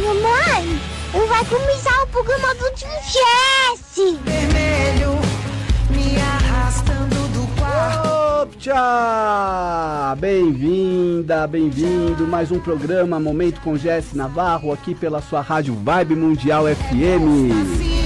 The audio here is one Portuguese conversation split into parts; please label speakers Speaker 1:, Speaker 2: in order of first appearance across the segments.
Speaker 1: mamãe, vai começar o programa do Tio Jesse.
Speaker 2: Vermelho me arrastando do quarto.
Speaker 3: Tchau! Bem-vinda, bem-vindo. Mais um programa Momento com Jesse Navarro aqui pela sua Rádio Vibe Mundial FM.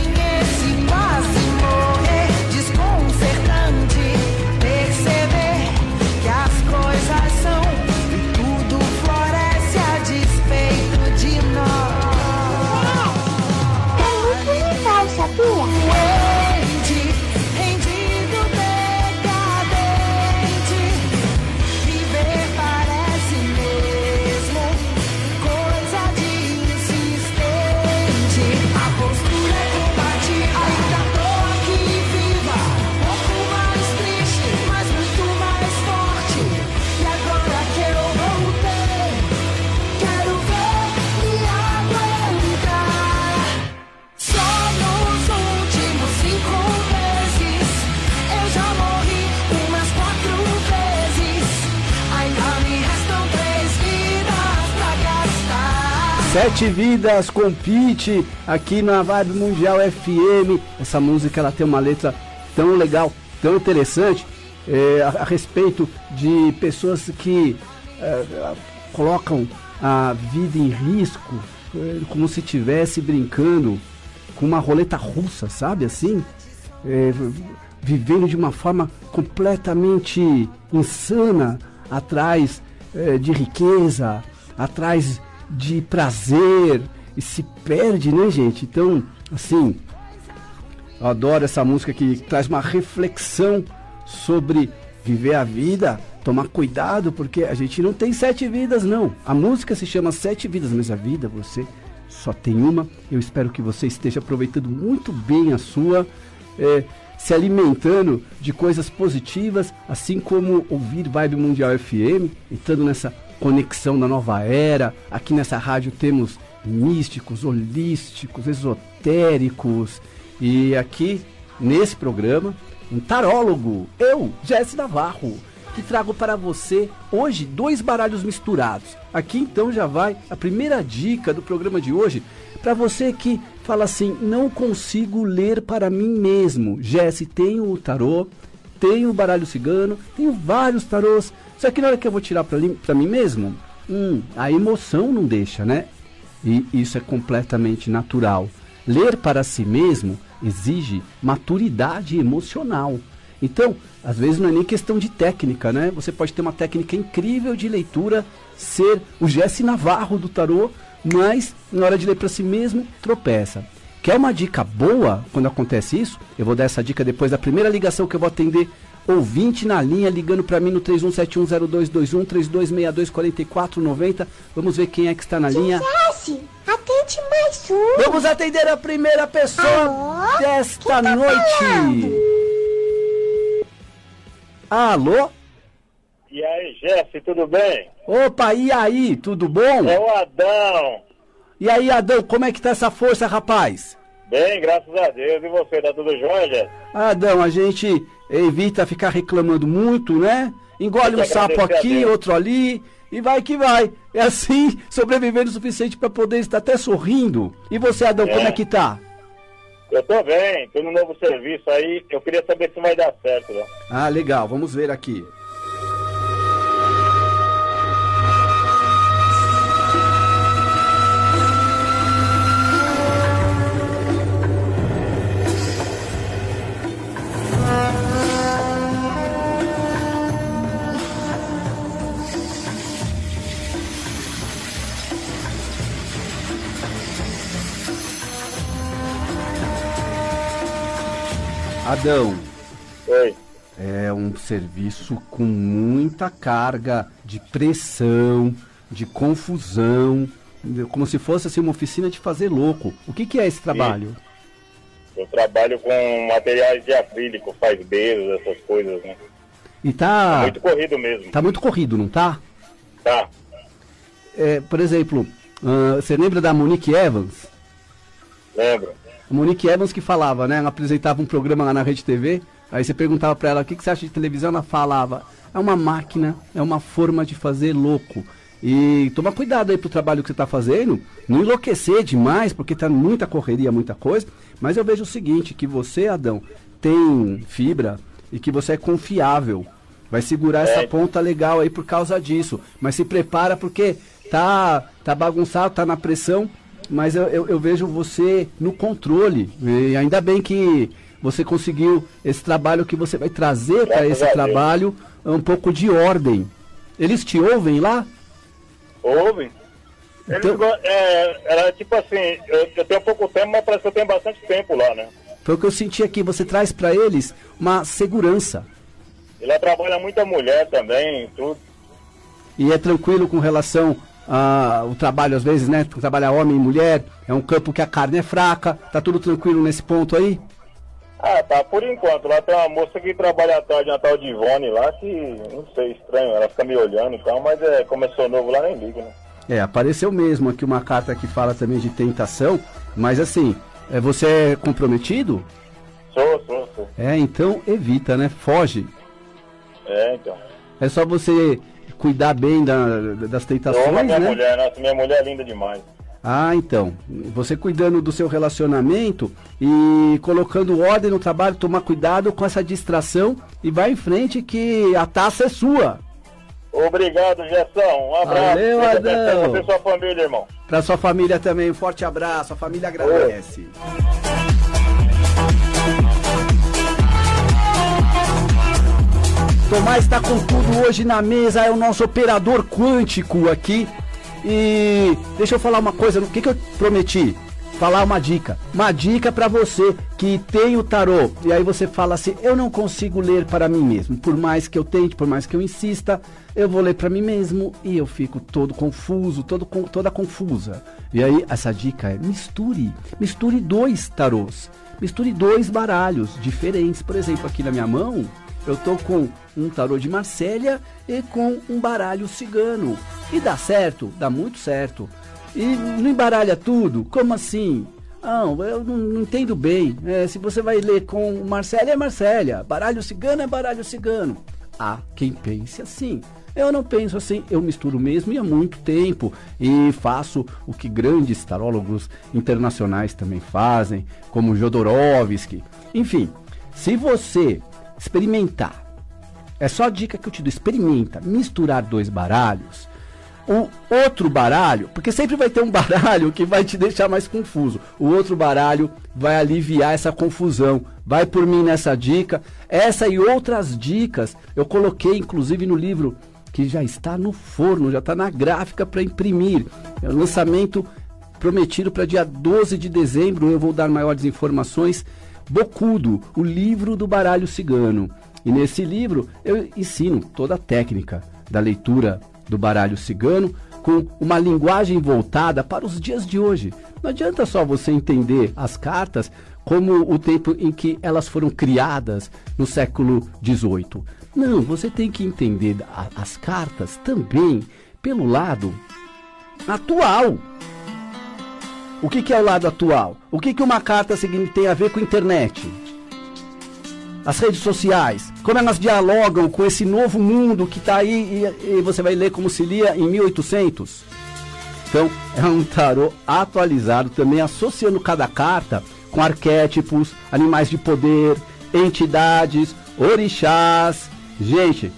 Speaker 3: Sete Vidas com Pete aqui na Vibe Mundial FM. Essa música ela tem uma letra tão legal, tão interessante é, a, a respeito de pessoas que é, colocam a vida em risco, é, como se estivesse brincando com uma roleta russa, sabe assim? É, vivendo de uma forma completamente insana atrás é, de riqueza, atrás de prazer e se perde, né, gente? Então, assim, eu adoro essa música que traz uma reflexão sobre viver a vida, tomar cuidado, porque a gente não tem sete vidas, não. A música se chama Sete Vidas, mas a vida você só tem uma. Eu espero que você esteja aproveitando muito bem a sua, eh, se alimentando de coisas positivas, assim como ouvir Vibe Mundial FM, entrando nessa conexão da nova era. Aqui nessa rádio temos místicos, holísticos, esotéricos. E aqui nesse programa, um tarólogo, eu, Jesse Navarro, que trago para você hoje dois baralhos misturados. Aqui então já vai a primeira dica do programa de hoje para você que fala assim: não consigo ler para mim mesmo. Jesse, tenho o tarô, tenho o baralho cigano, tenho vários tarôs. Só que na hora que eu vou tirar para mim mesmo, hum, a emoção não deixa, né? E isso é completamente natural. Ler para si mesmo exige maturidade emocional. Então, às vezes não é nem questão de técnica, né? Você pode ter uma técnica incrível de leitura, ser o Jesse Navarro do tarô, mas na hora de ler para si mesmo, tropeça. Quer uma dica boa quando acontece isso? Eu vou dar essa dica depois da primeira ligação que eu vou atender. Ouvinte na linha ligando para mim no 31710221 32624490. Vamos ver quem é que está na linha.
Speaker 1: Jesse, atende mais um.
Speaker 3: Vamos atender a primeira pessoa
Speaker 1: Alô?
Speaker 3: desta
Speaker 1: tá
Speaker 3: noite.
Speaker 1: falando?
Speaker 3: Alô?
Speaker 4: E aí, Jesse, tudo bem?
Speaker 3: Opa, e aí, tudo bom?
Speaker 4: É o Adão.
Speaker 3: E aí, Adão, como é que tá essa força, rapaz?
Speaker 4: Bem, graças a Deus. E você, tá tudo jóia?
Speaker 3: Adão, a gente evita ficar reclamando muito, né? Engole um sapo aqui, outro ali, e vai que vai. É assim, sobrevivendo o suficiente para poder estar até sorrindo. E você, Adão,
Speaker 4: É.
Speaker 3: como é que tá?
Speaker 4: Eu tô bem, tô no novo serviço aí. Eu queria saber se vai dar certo, né?
Speaker 3: Ah, legal, vamos ver aqui. Adão,
Speaker 4: Oi.
Speaker 3: É um serviço com muita carga de pressão, de confusão, como se fosse assim uma oficina de fazer louco. O que, que é esse trabalho?
Speaker 4: Eu trabalho com materiais de acrílico, faz beijos, essas coisas, né?
Speaker 3: E tá,
Speaker 4: Muito corrido mesmo.
Speaker 3: tá muito corrido, não tá?
Speaker 4: Tá.
Speaker 3: É, por exemplo, ah, você lembra da Monique Evans?
Speaker 4: Lembro.
Speaker 3: A Monique Evans que falava, né? Ela apresentava um programa lá na Rede TV. Aí você perguntava pra ela o que, que você acha de televisão, ela falava: é uma máquina, é uma forma de fazer louco. E toma cuidado aí pro trabalho que você tá fazendo, não enlouquecer demais, porque tá muita correria, muita coisa. Mas eu vejo o seguinte, que você, Adão, tem fibra e que você é confiável. Vai segurar essa
Speaker 4: É.
Speaker 3: ponta legal aí por causa disso. Mas se prepara porque tá, tá bagunçado, tá na pressão, mas eu, eu, eu vejo você no controle. E ainda bem que você conseguiu esse trabalho que você vai trazer para esse trabalho um pouco de ordem. Eles te ouvem lá?
Speaker 4: Ouve? Eles
Speaker 3: Então-
Speaker 4: go- é, era tipo assim, eu, eu tenho pouco tempo, mas parece que eu tenho bastante tempo lá, né?
Speaker 3: Foi o que eu senti aqui. Você traz para eles uma segurança.
Speaker 4: E lá trabalha muita mulher também, tudo.
Speaker 3: E é tranquilo com relação ao trabalho, às vezes, né? Trabalhar homem e mulher. É um campo que a carne é fraca. Tá tudo tranquilo nesse ponto aí?
Speaker 4: Ah, tá, por enquanto. Lá tem uma moça que trabalha à tarde, uma tal de Ivone lá, que não sei, estranho, ela fica me olhando e tal, mas é, começou novo lá, nem ligo, né?
Speaker 3: É, apareceu mesmo aqui uma carta que fala também de tentação. Mas assim, é, você é comprometido?
Speaker 4: Sou, sou, sou.
Speaker 3: É, então evita, né? Foge.
Speaker 4: É, então.
Speaker 3: É só você cuidar bem da- das tentações,
Speaker 4: amo a minha
Speaker 3: né?
Speaker 4: mulher, nossa, minha mulher é linda demais.
Speaker 3: Ah, então. Você cuidando do seu relacionamento e colocando ordem no trabalho, tomar cuidado com essa distração e vai em frente que a taça é sua.
Speaker 4: Obrigado, Gerson. Um abraço.
Speaker 3: Valeu, Adão.
Speaker 4: E sua família, irmão.
Speaker 3: Pra sua família também, um forte abraço. A família agradece. Tomás está com tudo hoje na mesa, é o nosso operador quântico aqui. E deixa eu falar uma coisa, o que, que eu prometi? Falar uma dica. Uma dica para você que tem o tarô. E aí você fala assim: eu não consigo ler para mim mesmo. Por mais que eu tente, por mais que eu insista, eu vou ler para mim mesmo e eu fico todo confuso, todo, toda confusa. E aí essa dica é: misture. Misture dois tarôs. Misture dois baralhos diferentes. Por exemplo, aqui na minha mão, eu tô com um tarô de Marsella e com um baralho cigano. E dá certo? Dá muito certo. E não embaralha tudo? Como assim? Não, eu não, não entendo bem. É, se você vai ler com Marsella, é Marsella. Baralho cigano é baralho cigano. Há quem pense assim. Eu não penso assim, eu misturo mesmo e há muito tempo. E faço o que grandes tarólogos internacionais também fazem, como Jodorowsky. Enfim, se você experimentar é só a dica que eu te dou. Experimenta misturar dois baralhos. O outro baralho, porque sempre vai ter um baralho que vai te deixar mais confuso. O outro baralho vai aliviar essa confusão. Vai por mim nessa dica. Essa e outras dicas eu coloquei inclusive no livro que já está no forno, já está na gráfica para imprimir. É o lançamento prometido para dia 12 de dezembro. Eu vou dar maiores informações. Bocudo, o livro do baralho cigano. E nesse livro eu ensino toda a técnica da leitura do baralho cigano com uma linguagem voltada para os dias de hoje. Não adianta só você entender as cartas como o tempo em que elas foram criadas no século XVIII. Não, você tem que entender a- as cartas também pelo lado atual. O que, que é o lado atual? O que, que uma carta tem a ver com internet? As redes sociais, como elas dialogam com esse novo mundo que está aí e, e você vai ler como se lia em 1800. Então, é um tarô atualizado, também associando cada carta com arquétipos, animais de poder, entidades, orixás. Gente,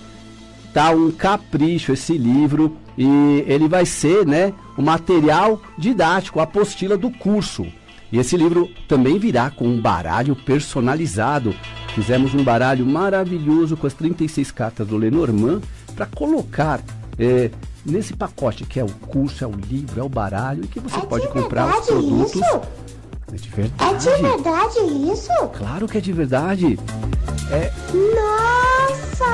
Speaker 3: tá um capricho esse livro e ele vai ser, né, o material didático, a apostila do curso. E esse livro também virá com um baralho personalizado. Fizemos um baralho maravilhoso com as 36 cartas do Lenormand para colocar eh, nesse pacote que é o curso, é o livro, é o baralho e que você
Speaker 1: É
Speaker 3: pode
Speaker 1: de
Speaker 3: comprar os produtos.
Speaker 1: isso?
Speaker 3: É de
Speaker 1: É
Speaker 3: verdade.
Speaker 1: de verdade isso?
Speaker 3: Claro que é de verdade. É
Speaker 1: Nossa!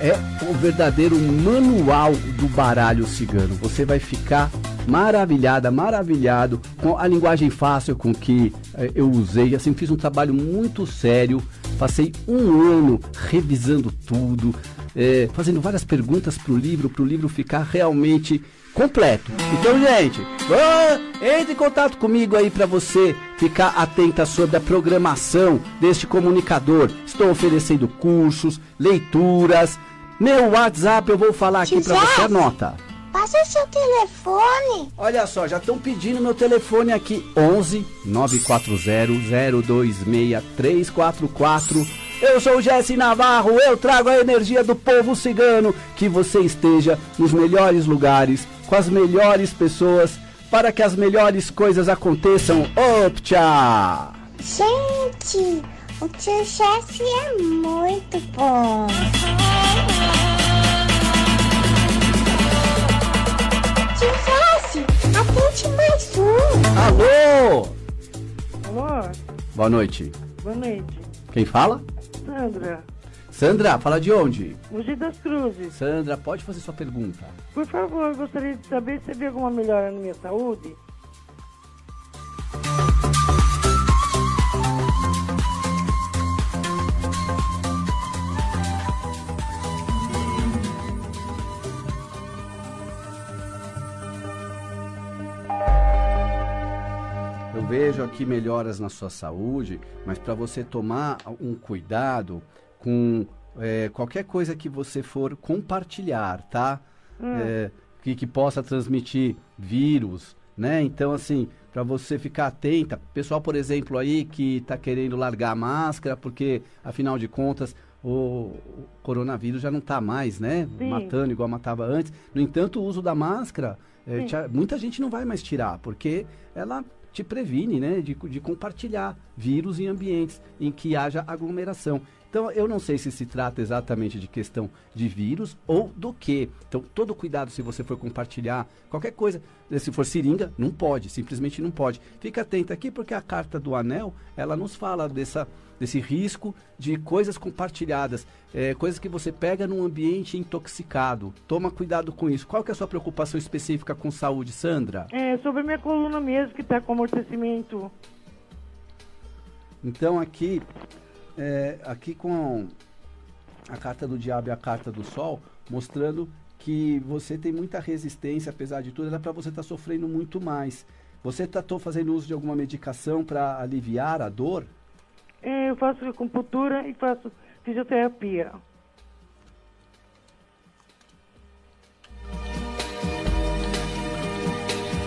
Speaker 3: é o verdadeiro manual do baralho cigano. Você vai ficar maravilhada, maravilhado com a linguagem fácil com que eh, eu usei. Assim, fiz um trabalho muito sério. Passei um ano revisando tudo, eh, fazendo várias perguntas para o livro, para o livro ficar realmente completo. Então, gente, ah, entre em contato comigo aí para você ficar atenta sobre a programação deste comunicador. Estou oferecendo cursos, leituras. Meu WhatsApp eu vou falar aqui para você, anota.
Speaker 1: Passa seu telefone.
Speaker 3: Olha só, já estão pedindo meu telefone aqui: 11 940 026 344. Eu sou o Jesse Navarro, eu trago a energia do povo cigano. Que você esteja nos melhores lugares, com as melhores pessoas, para que as melhores coisas aconteçam. Optcha!
Speaker 1: Gente, o tio chefe é muito bom. Jesse, atende mais um.
Speaker 3: Alô!
Speaker 5: Alô,
Speaker 3: Boa noite.
Speaker 5: boa noite.
Speaker 3: Quem fala?
Speaker 5: Sandra,
Speaker 3: Sandra, fala de onde?
Speaker 5: Mogi das Cruzes.
Speaker 3: Sandra, pode fazer sua pergunta.
Speaker 5: Por favor, eu gostaria de saber se havia alguma melhora na minha saúde.
Speaker 3: Vejo aqui melhoras na sua saúde, mas para você tomar um cuidado com é, qualquer coisa que você for compartilhar, tá? É, que, que possa transmitir vírus, né? Então, assim, para você ficar atenta, pessoal, por exemplo, aí que está querendo largar a máscara, porque, afinal de contas, o, coronavírus já não está mais, né?
Speaker 5: Sim.
Speaker 3: Matando igual matava antes. No entanto, o uso da máscara, é, muita gente não vai mais tirar, porque ela te previne, né, de, de compartilhar vírus em ambientes em que haja aglomeração. Então, eu não sei se se trata exatamente de questão de vírus ou do que. Então, todo cuidado se você for compartilhar qualquer coisa. Se for seringa, não pode, simplesmente não pode. Fica atento aqui porque a carta do anel, ela nos fala dessa, desse risco de coisas compartilhadas, eh, coisas que você pega num ambiente intoxicado. Toma cuidado com isso. Qual que é a sua preocupação específica com saúde, Sandra?
Speaker 5: É, sobre minha coluna mesmo, que tá com amortecimento.
Speaker 3: Então aqui, é, aqui com a carta do diabo e a carta do sol, mostrando que você tem muita resistência, apesar de tudo, era para você estar sofrendo muito mais. Você está fazendo uso de alguma medicação para aliviar a dor?
Speaker 5: É, eu faço acupuntura e faço fisioterapia.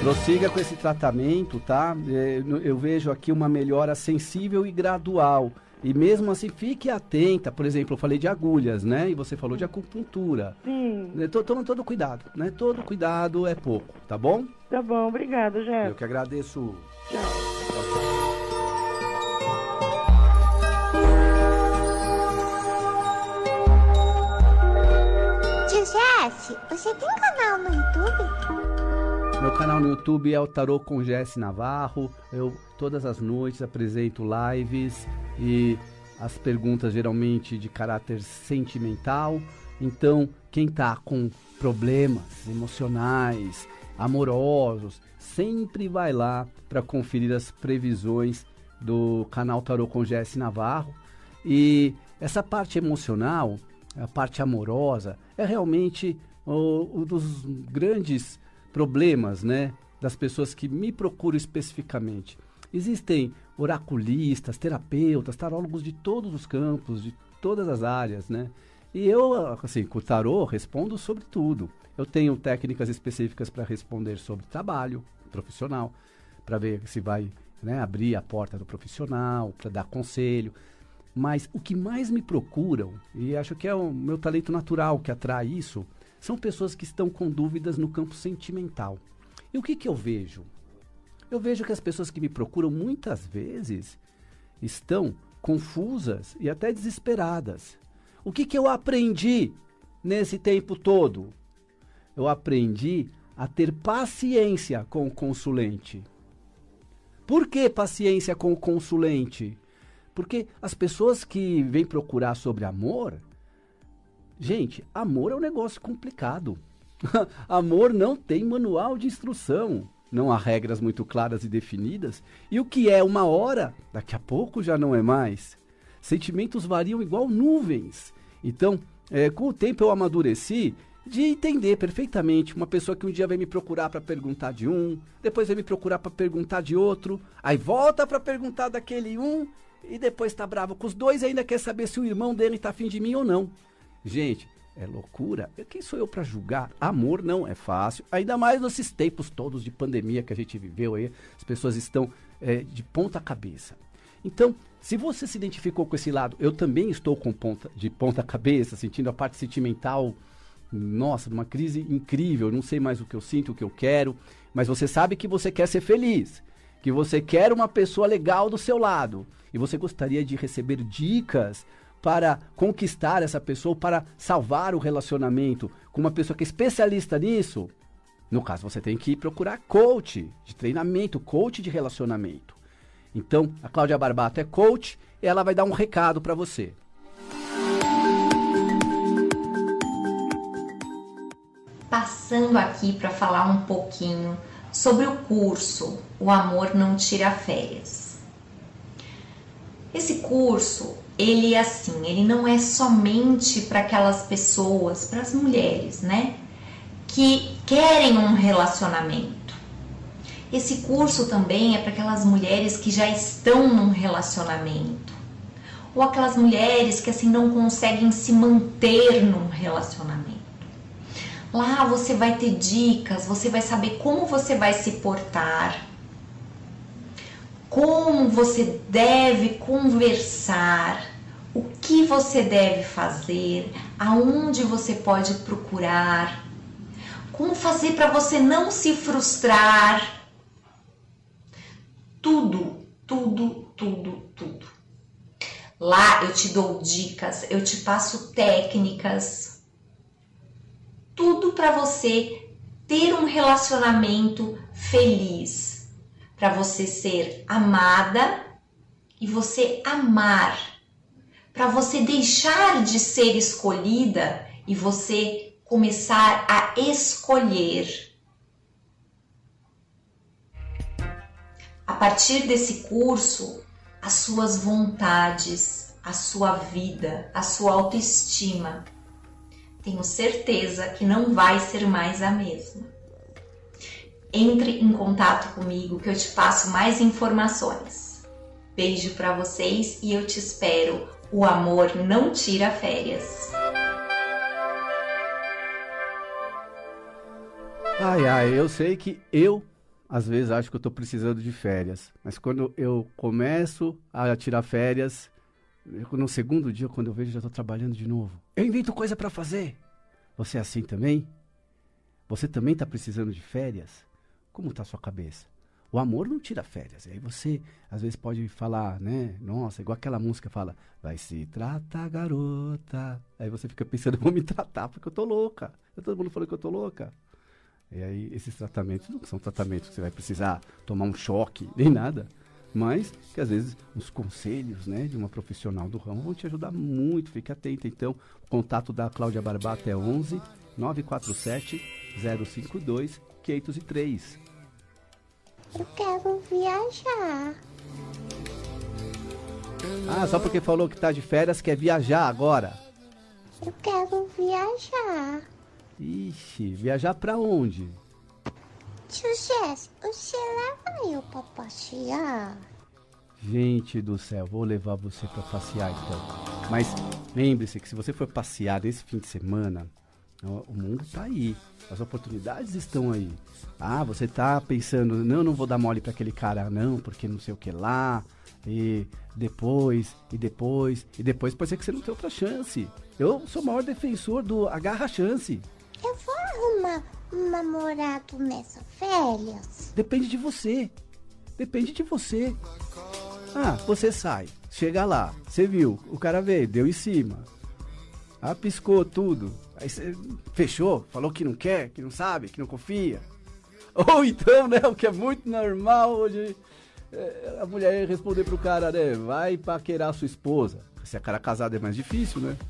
Speaker 3: Prossiga com esse tratamento, tá? É, eu vejo aqui uma melhora sensível e gradual. E mesmo assim, fique atenta. Por exemplo, eu falei de agulhas, né? E você falou de acupuntura.
Speaker 5: Sim,
Speaker 3: É, to- Toma todo cuidado, né? Todo cuidado é pouco, tá bom?
Speaker 5: tá bom, obrigada,
Speaker 3: Eu
Speaker 5: Jéssica.
Speaker 3: que agradeço.
Speaker 5: Tchau.
Speaker 1: Tio Jesse, você tem canal no YouTube?
Speaker 3: Meu canal no YouTube é o Tarô com Jesse Navarro. Eu todas as noites apresento lives e as perguntas geralmente de caráter sentimental. Então, quem tá com problemas emocionais, amorosos, sempre vai lá para conferir as previsões do canal Tarô com Jesse Navarro. E essa parte emocional, a parte amorosa, é realmente um dos grandes problemas, né, das pessoas que me procuram especificamente. Existem oraculistas, terapeutas, tarólogos de todos os campos, de todas as áreas, né? E eu, assim, com o tarô, respondo sobre tudo. Eu tenho técnicas específicas para responder sobre trabalho profissional, para ver se vai né, abrir a porta do profissional, para dar conselho. Mas o que mais me procuram, e acho que é o meu talento natural que atrai isso, são pessoas que estão com dúvidas no campo sentimental. E o que, que eu vejo? Eu vejo que as pessoas que me procuram muitas vezes estão confusas e até desesperadas. O que, que eu aprendi nesse tempo todo? Eu aprendi a ter paciência com o consulente. Por que paciência com o consulente? Porque as pessoas que vêm procurar sobre amor, gente, amor é um negócio complicado. amor não tem manual de instrução. Não há regras muito claras e definidas. E o que é uma hora, daqui a pouco já não é mais. Sentimentos variam igual nuvens. Então, é, com o tempo eu amadureci de entender perfeitamente uma pessoa que um dia vem me procurar para perguntar de um, depois vem me procurar para perguntar de outro, aí volta para perguntar daquele um e depois tá bravo com os dois e ainda quer saber se o irmão dele tá afim de mim ou não. Gente, é loucura. Quem sou eu para julgar? Amor não é fácil, ainda mais nesses tempos todos de pandemia que a gente viveu aí, as pessoas estão é, de ponta cabeça. Então, se você se identificou com esse lado, eu também estou com ponta, de ponta cabeça, sentindo a parte sentimental, nossa, uma crise incrível, não sei mais o que eu sinto, o que eu quero, mas você sabe que você quer ser feliz, que você quer uma pessoa legal do seu lado, e você gostaria de receber dicas para conquistar essa pessoa, para salvar o relacionamento com uma pessoa que é especialista nisso, no caso você tem que procurar coach de treinamento, coach de relacionamento. Então, a Cláudia Barbato é coach e ela vai dar um recado para você.
Speaker 6: Passando aqui para falar um pouquinho sobre o curso O Amor Não Tira Férias. Esse curso, ele é assim, ele não é somente para aquelas pessoas, para as mulheres, né, que querem um relacionamento. Esse curso também é para aquelas mulheres que já estão num relacionamento, ou aquelas mulheres que assim não conseguem se manter num relacionamento. Lá você vai ter dicas, você vai saber como você vai se portar, como você deve conversar, o que você deve fazer, aonde você pode procurar, como fazer para você não se frustrar. Tudo, tudo, tudo, tudo. Lá eu te dou dicas, eu te passo técnicas, tudo para você ter um relacionamento feliz, para você ser amada e você amar, para você deixar de ser escolhida e você começar a escolher. A partir desse curso, as suas vontades, a sua vida, a sua autoestima, tenho certeza que não vai ser mais a mesma. Entre em contato comigo que eu te passo mais informações. Beijo para vocês e eu te espero. O amor não tira férias.
Speaker 3: Ai, ai, eu sei que eu, às vezes, acho que eu tô precisando de férias. Mas quando eu começo a tirar férias, no segundo dia, quando eu vejo, já tô trabalhando de novo. Eu invento coisa para fazer. Você é assim também? Você também tá precisando de férias? Como tá a sua cabeça? O amor não tira férias. E aí você, às vezes, pode falar, né? Nossa, igual aquela música fala, vai se tratar, garota. Aí você fica pensando, vou me tratar porque eu tô louca. Todo mundo falou que eu tô louca. E aí, esses tratamentos não são tratamentos que você vai precisar tomar um choque, nem nada. Mas que às vezes os conselhos né, de uma profissional do ramo vão te ajudar muito. Fique atento. Então, o contato da Cláudia Barbato é 11 947 052 503.
Speaker 1: Eu quero viajar.
Speaker 3: Ah, só porque falou que tá de férias, quer viajar agora.
Speaker 1: Eu quero viajar.
Speaker 3: Ixi, viajar pra onde?
Speaker 1: Tio Jess, você leva eu pra passear?
Speaker 3: Gente do céu, vou levar você pra passear então. Mas lembre-se que se você for passear nesse fim de semana, o mundo tá aí. As oportunidades estão aí. Ah, você tá pensando, não, não vou dar mole pra aquele cara não, porque não sei o que lá. E depois, e depois, e depois pode ser que você não tenha outra chance. Eu sou o maior defensor do agarra a chance.
Speaker 1: Eu vou arrumar um namorado nessa férias?
Speaker 3: Depende de você. Depende de você. Ah, você sai, chega lá, você viu, o cara veio, deu em cima. Ah, piscou tudo. Aí você fechou, falou que não quer, que não sabe, que não confia. Ou então, né, o que é muito normal hoje, é, a mulher responder pro cara, né, vai paquerar sua esposa. Se é cara casado é mais difícil, né?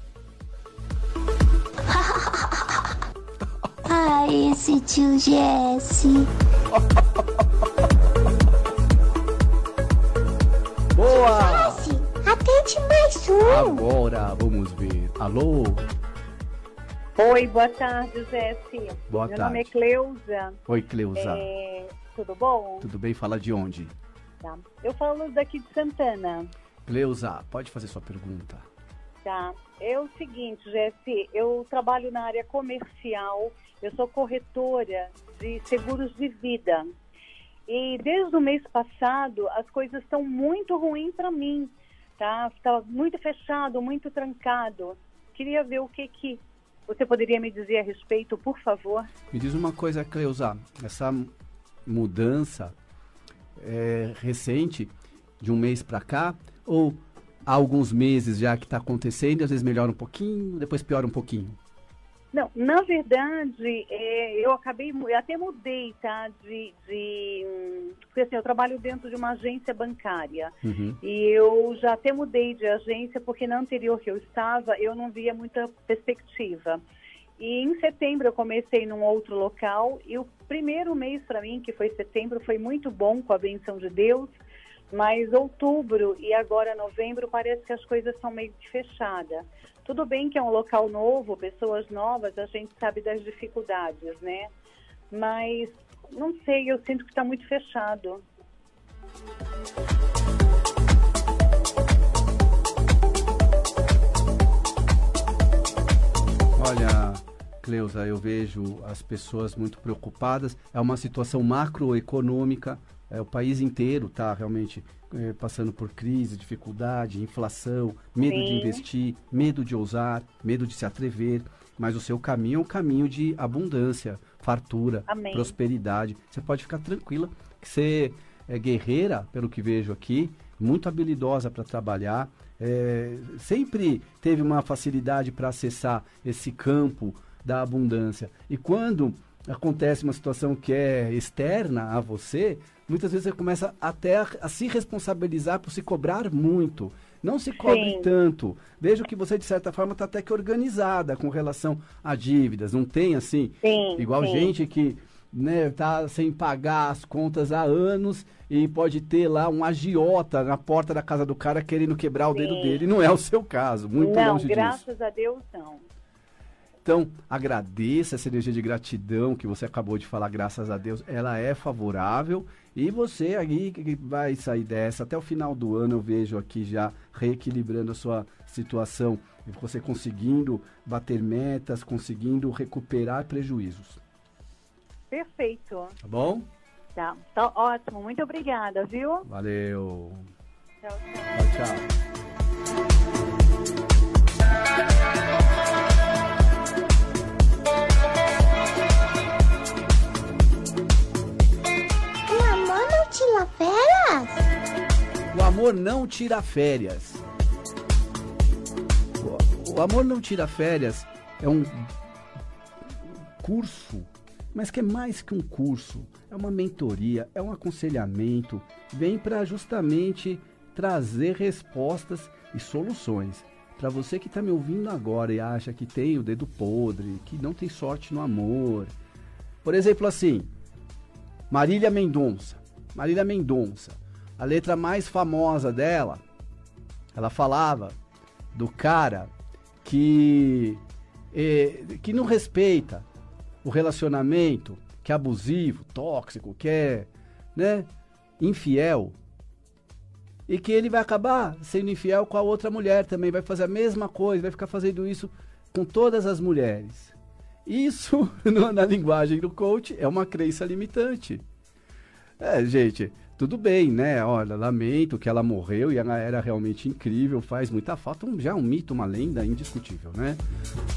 Speaker 1: Ai, esse tio Jesse.
Speaker 3: Boa!
Speaker 1: Jesse, atende mais um.
Speaker 3: Agora vamos ver. Alô?
Speaker 7: Oi, boa tarde, Jesse.
Speaker 3: Boa
Speaker 7: Meu
Speaker 3: tarde.
Speaker 7: nome é Cleusa.
Speaker 3: Oi, Cleusa.
Speaker 7: É, tudo bom?
Speaker 3: Tudo bem? Fala de onde?
Speaker 7: Tá. Eu falo daqui de Santana.
Speaker 3: Cleusa, pode fazer sua pergunta.
Speaker 7: Tá. É o seguinte, Jesse, eu trabalho na área comercial, eu sou corretora de seguros de vida. E desde o mês passado, as coisas estão muito ruins para mim, tá? Está muito fechado, muito trancado. Queria ver o que que você poderia me dizer a respeito, por favor?
Speaker 3: Me diz uma coisa, Cleusa, essa mudança é recente, de um mês para cá, ou há alguns meses já que está acontecendo, às vezes melhora um pouquinho, depois piora um pouquinho?
Speaker 7: Não, na verdade, é, eu acabei, eu até mudei, tá? De, de, porque assim, eu trabalho dentro de uma agência bancária
Speaker 3: Uhum.
Speaker 7: e eu já até mudei de agência porque na anterior que eu estava eu não via muita perspectiva. E em setembro eu comecei num outro local e o primeiro mês para mim, que foi setembro, foi muito bom com a benção de Deus. Mas outubro e agora novembro parece que as coisas são meio que fechadas. Tudo bem que é um local novo, pessoas novas, a gente sabe das dificuldades, né? Mas não sei, eu sinto que está muito fechado.
Speaker 3: Olha, Cleusa, eu vejo as pessoas muito preocupadas. É uma situação macroeconômica. É, o país inteiro está realmente eh, passando por crise, dificuldade, inflação, medo de
Speaker 7: Sim.
Speaker 3: investir, medo de ousar, medo de se atrever. Mas o seu caminho é um caminho de abundância, fartura,
Speaker 7: Amém.
Speaker 3: prosperidade. Você pode ficar tranquila que você é guerreira, pelo que vejo aqui, muito habilidosa para trabalhar. é, sempre teve uma facilidade para acessar esse campo da abundância. E quando acontece uma situação que é externa a você, muitas vezes você começa até a, a se responsabilizar por se cobrar muito. Não se cobre
Speaker 7: Sim.
Speaker 3: tanto. Vejo que você, de certa forma, está até que organizada com relação a dívidas. Não tem assim,
Speaker 7: Sim,
Speaker 3: igual
Speaker 7: sim.
Speaker 3: gente que né, tá sem pagar as contas há anos e pode ter lá um agiota na porta da casa do cara querendo quebrar o dedo
Speaker 7: Sim.
Speaker 3: dele. Não é o seu caso, muito
Speaker 7: não,
Speaker 3: longe disso.
Speaker 7: graças a Deus não.
Speaker 3: Então, agradeça essa energia de gratidão que você acabou de falar, graças a Deus, ela é favorável. E você aí que vai sair dessa até o final do ano, eu vejo aqui já reequilibrando a sua situação, você conseguindo bater metas, conseguindo recuperar prejuízos.
Speaker 7: Perfeito.
Speaker 3: Tá bom?
Speaker 7: Tá, tá ótimo. Muito obrigada, viu?
Speaker 3: Valeu.
Speaker 7: Tchau, tchau.
Speaker 3: Tchau, tchau.
Speaker 1: Tira férias?
Speaker 3: O amor não tira férias. O, amor não tira férias é um curso, mas que é mais que um curso. É uma mentoria, é um aconselhamento. Vem para justamente trazer respostas e soluções. Para você que está me ouvindo agora e acha que tem o dedo podre, que não tem sorte no amor. Por exemplo, assim, Marília Mendonça. Marília Mendonça. A letra mais famosa dela, ela falava do cara que eh, que não respeita o relacionamento, que é abusivo, tóxico, que é, né, infiel. E que ele vai acabar sendo infiel com a outra mulher também, vai fazer a mesma coisa, vai ficar fazendo isso com todas as mulheres. Isso, na linguagem do coach, é uma crença limitante. É, gente, tudo bem, né? Olha, lamento que ela morreu e ela era realmente incrível, faz muita falta. Um, já é um mito, uma lenda indiscutível, né?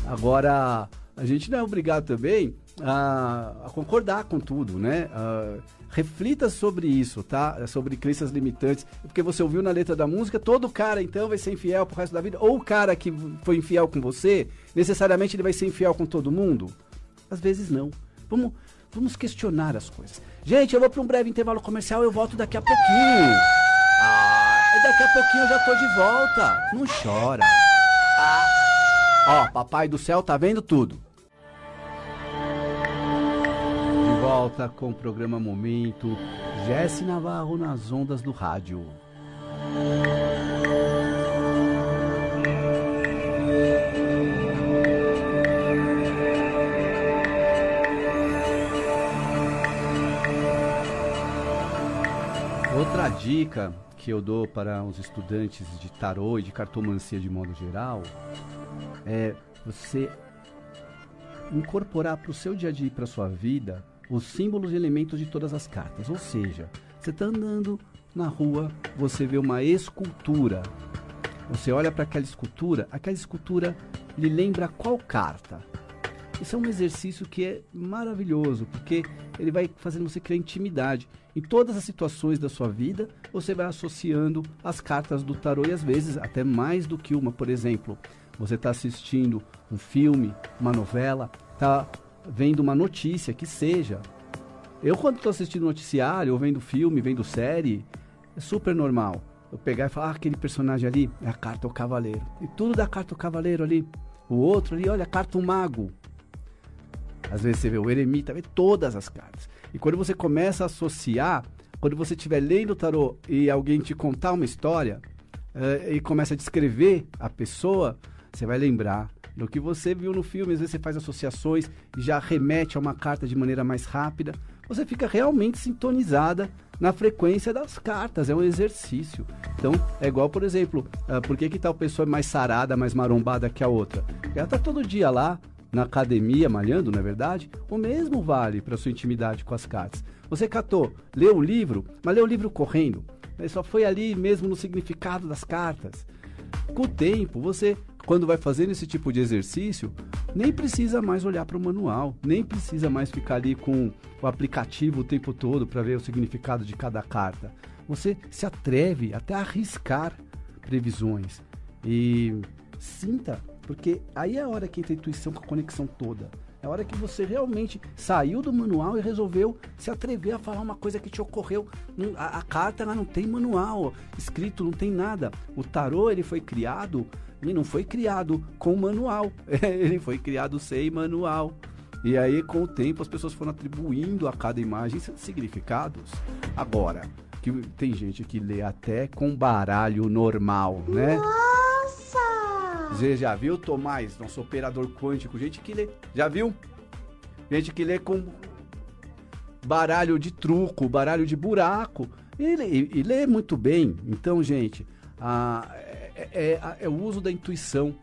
Speaker 3: Agora, a gente não é obrigado também a, a concordar com tudo, né? Ah, reflita sobre isso, tá? Sobre crenças limitantes. Porque você ouviu na letra da música, todo cara então vai ser infiel pro resto da vida. Ou o cara que foi infiel com você, necessariamente ele vai ser infiel com todo mundo? Às vezes não. Vamos, vamos questionar as coisas. Gente, eu vou para um breve intervalo comercial, eu volto daqui a pouquinho. Ah, e daqui a pouquinho eu já tô de volta. Não chora. Ah. Ó, papai do céu tá vendo tudo. De volta com o programa Momento. Jesse Navarro nas ondas do rádio. Outra dica que eu dou para os estudantes de tarô e de cartomancia de modo geral é você incorporar para o seu dia a dia e para sua vida os símbolos e elementos de todas as cartas. Ou seja, você está andando na rua, você vê uma escultura. Você olha para aquela escultura, aquela escultura lhe lembra qual carta? Isso é um exercício que é maravilhoso, porque ele vai fazendo você criar intimidade. Em todas as situações da sua vida, você vai associando as cartas do tarô e às vezes até mais do que uma. Por exemplo, você está assistindo um filme, uma novela, está vendo uma notícia, que seja. Eu, quando estou assistindo noticiário, ou vendo filme, vendo série, é super normal. Eu pegar e falar, ah, aquele personagem ali é a carta o cavaleiro. E tudo da carta o cavaleiro ali. O outro ali, olha, a carta o mago. Às vezes você vê o eremita, vê todas as cartas. E quando você começa a associar, quando você estiver lendo o tarô e alguém te contar uma história eh, e começa a descrever a pessoa, você vai lembrar do que você viu no filme. Às vezes você faz associações e já remete a uma carta de maneira mais rápida. Você fica realmente sintonizada na frequência das cartas, é um exercício. Então, é igual, por exemplo, ah, por que, que tal pessoa é mais sarada, mais marombada que a outra? Ela tá todo dia lá, na academia malhando, não é verdade? O mesmo vale para sua intimidade com as cartas. Você catou, leu um livro, mas leu o livro correndo. Ele só foi ali mesmo no significado das cartas. Com o tempo, você, quando vai fazendo esse tipo de exercício, nem precisa mais olhar para o manual, nem precisa mais ficar ali com o aplicativo o tempo todo para ver o significado de cada carta. Você se atreve até a arriscar previsões e sinta porque aí é a hora que entra a intuição com a conexão toda. É a hora que você realmente saiu do manual e resolveu se atrever a falar uma coisa que te ocorreu. Não- A, a carta ela não tem manual, escrito, não tem nada. O tarô ele foi criado e não foi criado com manual. Ele foi criado sem manual. E aí, com o tempo, as pessoas foram atribuindo a cada imagem significados. Agora, que tem gente que lê até com baralho normal, né?
Speaker 1: Nossa!
Speaker 3: Você já viu, Tomás, nosso operador quântico? Gente que lê. Já viu? Gente que lê com baralho de truco, baralho de buraco. E, lê- e- lê muito bem. Então, gente, a- é, é- é o uso da intuição.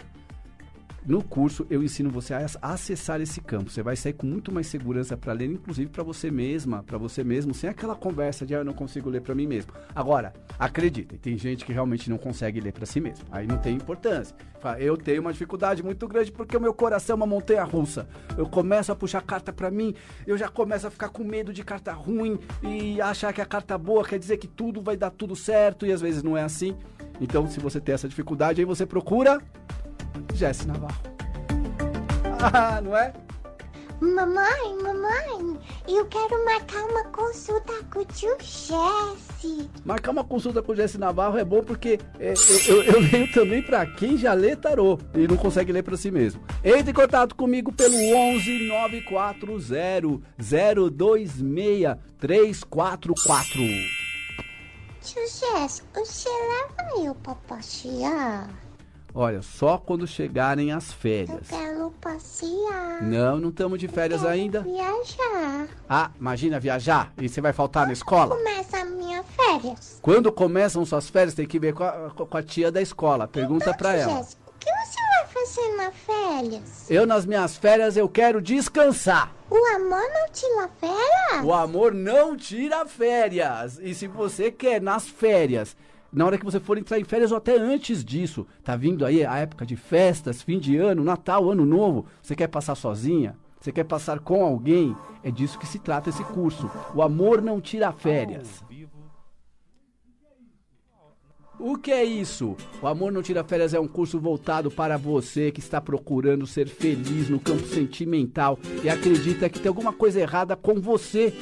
Speaker 3: No curso eu ensino você a ac- acessar esse campo. Você vai sair com muito mais segurança para ler, inclusive para você mesma, para você mesmo, sem aquela conversa de ah, eu não consigo ler para mim mesmo. Agora, acreditem, tem gente que realmente não consegue ler para si mesmo. Aí não tem importância. Eu tenho uma dificuldade muito grande porque o meu coração é uma montanha russa. Eu começo a puxar carta para mim, eu já começo a ficar com medo de carta ruim e achar que a carta boa quer dizer que tudo vai dar tudo certo e às vezes não é assim. Então, se você tem essa dificuldade, aí você procura Jesse Navarro. Ah, não é?
Speaker 1: Mamãe, mamãe, eu quero marcar uma consulta com o tio Jesse.
Speaker 3: Marcar uma consulta com o Jesse Navarro é bom porque é, eu, eu- eu leio também pra quem já lê tarô e não consegue ler pra si mesmo. Entre em contato comigo pelo 11 940 026 344.
Speaker 1: Tio Jesse, você leva eu pra passear?
Speaker 3: Olha, só quando chegarem as
Speaker 1: Eu
Speaker 3: férias.
Speaker 1: quero passear.
Speaker 3: Não, não estamos de férias
Speaker 1: Quero
Speaker 3: ainda.
Speaker 1: viajar.
Speaker 3: Ah, imagina viajar e você vai faltar na escola?
Speaker 1: Começa a minha férias.
Speaker 3: Quando começam suas férias, tem que ver com a, com a tia da escola. Pergunta pra
Speaker 1: Tio
Speaker 3: ela.
Speaker 1: Jesse, o que você vai fazer nas férias?
Speaker 3: Eu, nas minhas férias, eu quero descansar.
Speaker 1: O amor não tira férias?
Speaker 3: O amor não tira férias. E se você quer nas férias, na hora que você for entrar em férias ou até antes disso, tá vindo aí a época de festas, fim de ano, Natal, Ano Novo, você quer passar sozinha? Você quer passar com alguém? É disso que se trata esse curso. O amor não tira férias. O que é isso? O Amor Não Tira Férias é um curso voltado para você que está procurando ser feliz no campo sentimental e acredita que tem alguma coisa errada com você.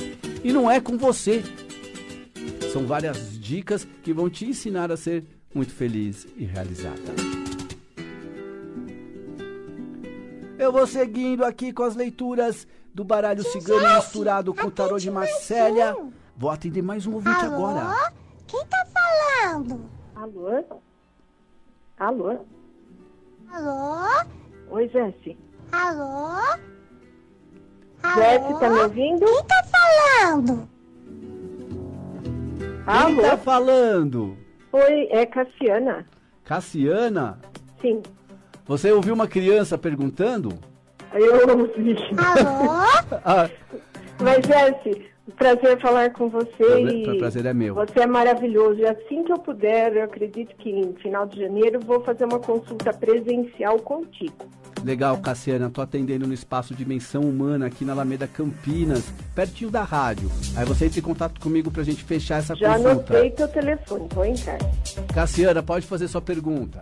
Speaker 3: E não é com você. São várias dicas que vão te ensinar a ser muito feliz e realizada. Eu vou seguindo aqui com as leituras do baralho cigano misturado com o tarô de Marcélia. Vou atender mais um ouvinte
Speaker 1: Alô?
Speaker 3: agora.
Speaker 1: Quem tá falando?
Speaker 5: Alô? Alô?
Speaker 1: Alô?
Speaker 5: Oi, Jesse.
Speaker 1: Alô?
Speaker 5: Jesse, tá me ouvindo?
Speaker 1: Quem tá falando?
Speaker 3: Quem tá falando?
Speaker 8: Oi, é Cassiana.
Speaker 3: Cassiana,
Speaker 8: Sim,
Speaker 3: você ouviu uma criança perguntando?
Speaker 8: eu ouvi.
Speaker 1: Alô?
Speaker 3: Ah,
Speaker 8: Mas, Jesse, prazer falar com você
Speaker 3: Prazer- prazer é meu.
Speaker 8: você é maravilhoso. E assim que eu puder, eu acredito que em final de janeiro, vou fazer uma consulta presencial contigo.
Speaker 3: Legal, Cassiana, tô atendendo no espaço Dimensão Humana aqui na Alameda Campinas, pertinho da rádio. Aí você entra em contato comigo pra gente fechar essa
Speaker 8: Já
Speaker 3: consulta.
Speaker 8: anotei teu telefone, vou entrar.
Speaker 3: Cassiana, pode fazer sua pergunta.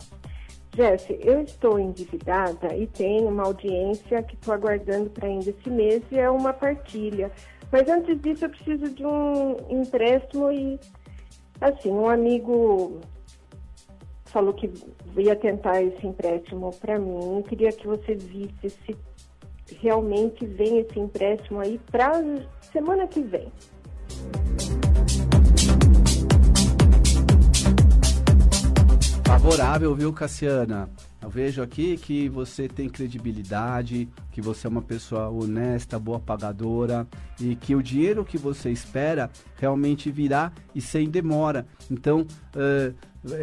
Speaker 8: Jesse, eu estou endividada e tenho uma audiência que estou aguardando para ainda esse mês e é uma partilha. Mas antes disso eu preciso de um empréstimo e, assim, um amigo falou que ia tentar esse empréstimo para mim. Eu queria que você visse se realmente vem esse empréstimo aí para semana que vem.
Speaker 3: Favorável, viu, Cassiana? Eu vejo aqui que você tem credibilidade, que você é uma pessoa honesta, boa pagadora e que o dinheiro que você espera realmente virá e sem demora. Então, eh,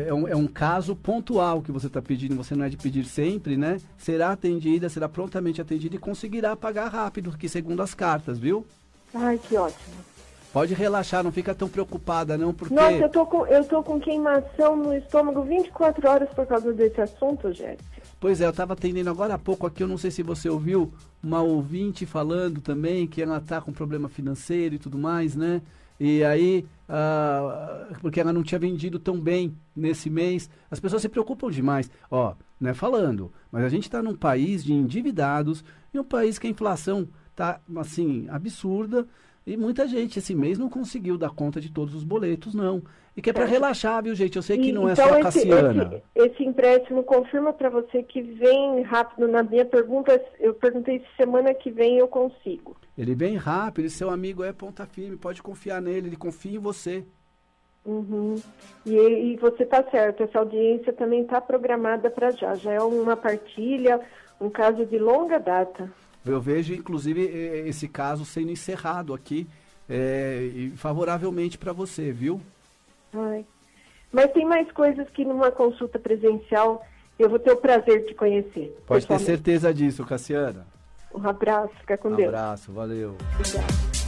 Speaker 3: é, um, é um caso pontual que você está pedindo, você não é de pedir sempre, né? Será atendida, será prontamente atendida e conseguirá pagar rápido, que segundo as cartas, viu?
Speaker 8: Ai, que ótimo.
Speaker 3: Pode relaxar, não fica tão preocupada, não, porque.
Speaker 8: Nossa, eu tô com, eu tô com queimação no estômago 24 horas por causa desse assunto, Jesse.
Speaker 3: Pois é, eu estava atendendo agora há pouco aqui, eu não sei se você ouviu, uma ouvinte falando também que ela está com problema financeiro e tudo mais, né? E aí, ah, porque ela não tinha vendido tão bem nesse mês, as pessoas se preocupam demais. Ó, não é falando, mas a gente está num país de endividados e um país que a inflação tá assim, absurda. E muita gente esse mês não conseguiu dar conta de todos os boletos, não. E que é para relaxar, viu, gente? Eu sei que não é
Speaker 8: então
Speaker 3: só a
Speaker 8: esse,
Speaker 3: Cassiana.
Speaker 8: Esse, esse empréstimo confirma para você que vem rápido. Na minha pergunta, eu perguntei se semana que vem eu consigo.
Speaker 3: Ele vem rápido, e seu amigo é ponta firme, pode confiar nele, ele confia em você.
Speaker 8: Uhum. E, e você tá certo, essa audiência também está programada para já. Já é uma partilha, um caso de longa data.
Speaker 3: Eu vejo, inclusive, esse caso sendo encerrado aqui eh, e favoravelmente para você, viu?
Speaker 8: Ai. Mas tem mais coisas que numa consulta presencial eu vou ter o prazer de conhecer.
Speaker 3: Pode ter certeza disso, Cassiana.
Speaker 8: Um abraço, fica com
Speaker 3: Um
Speaker 8: Deus.
Speaker 3: abraço, valeu.
Speaker 8: Obrigada.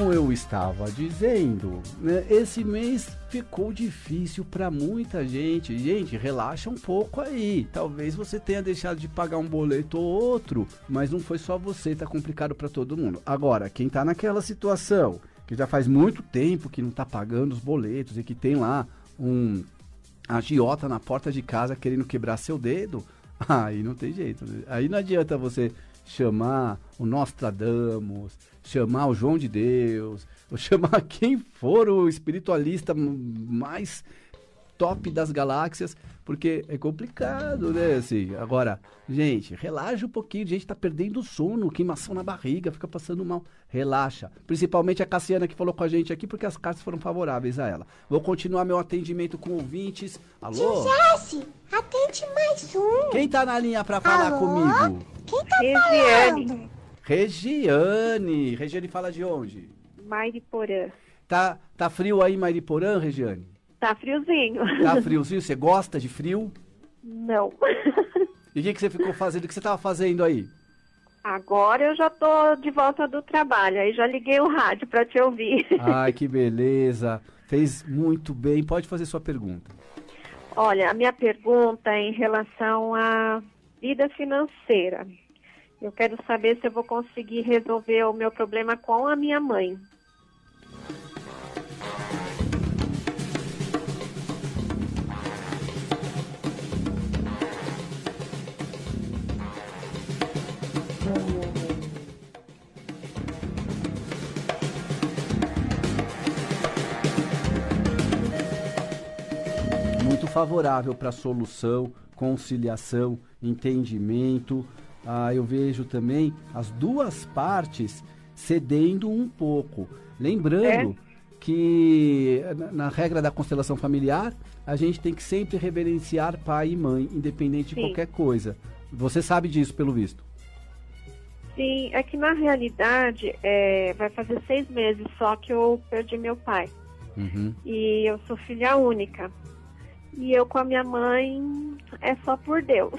Speaker 3: Como eu estava dizendo, né, esse mês ficou difícil para muita gente. Gente, relaxa um pouco aí. Talvez você tenha deixado de pagar um boleto ou outro, mas não foi só você, tá complicado para todo mundo. Agora, quem tá naquela situação, que já faz muito tempo que não tá pagando os boletos e que tem lá um agiota na porta de casa querendo quebrar seu dedo, aí não tem jeito. Aí não adianta você chamar o Nostradamus, chamar o João de Deus, chamar quem for o espiritualista mais top das galáxias, porque é complicado, né? Assim, agora, gente, relaxa um pouquinho, gente tá perdendo o sono, queimação na barriga, fica passando mal. Relaxa. Principalmente a Cassiana que falou com a gente aqui, porque as cartas foram favoráveis a ela. Vou continuar meu atendimento com ouvintes. Alô?
Speaker 1: Jesse, atende mais um.
Speaker 3: Quem tá na linha pra falar
Speaker 1: Alô?
Speaker 3: comigo?
Speaker 1: Quem tá
Speaker 9: Regiane.
Speaker 1: falando?
Speaker 3: Regiane. Regiane fala de onde?
Speaker 8: Mairiporã.
Speaker 3: Tá, tá frio aí em Mariporã, Regiane?
Speaker 8: Tá friozinho.
Speaker 3: Tá friozinho? Você gosta de frio?
Speaker 8: Não.
Speaker 3: E o que, que você ficou fazendo? O que você tava fazendo aí?
Speaker 8: Agora eu já tô de volta do trabalho, aí já liguei o rádio para te ouvir.
Speaker 3: Ai, que beleza. Fez muito bem. Pode fazer sua pergunta.
Speaker 8: Olha, a minha pergunta é em relação à vida financeira. Eu quero saber se eu vou conseguir resolver o meu problema com a minha mãe.
Speaker 3: Favorável para solução, conciliação, entendimento. Ah, eu vejo também as duas partes cedendo um pouco. Lembrando que na, regra da constelação familiar, a gente tem que sempre reverenciar pai e mãe, independente de
Speaker 8: Sim.
Speaker 3: qualquer coisa. Você sabe disso, pelo visto.
Speaker 8: Sim, é que na realidade é, vai fazer seis meses só que eu perdi meu pai.
Speaker 3: Uhum.
Speaker 9: E eu sou filha única. E eu com a minha mãe é só por Deus.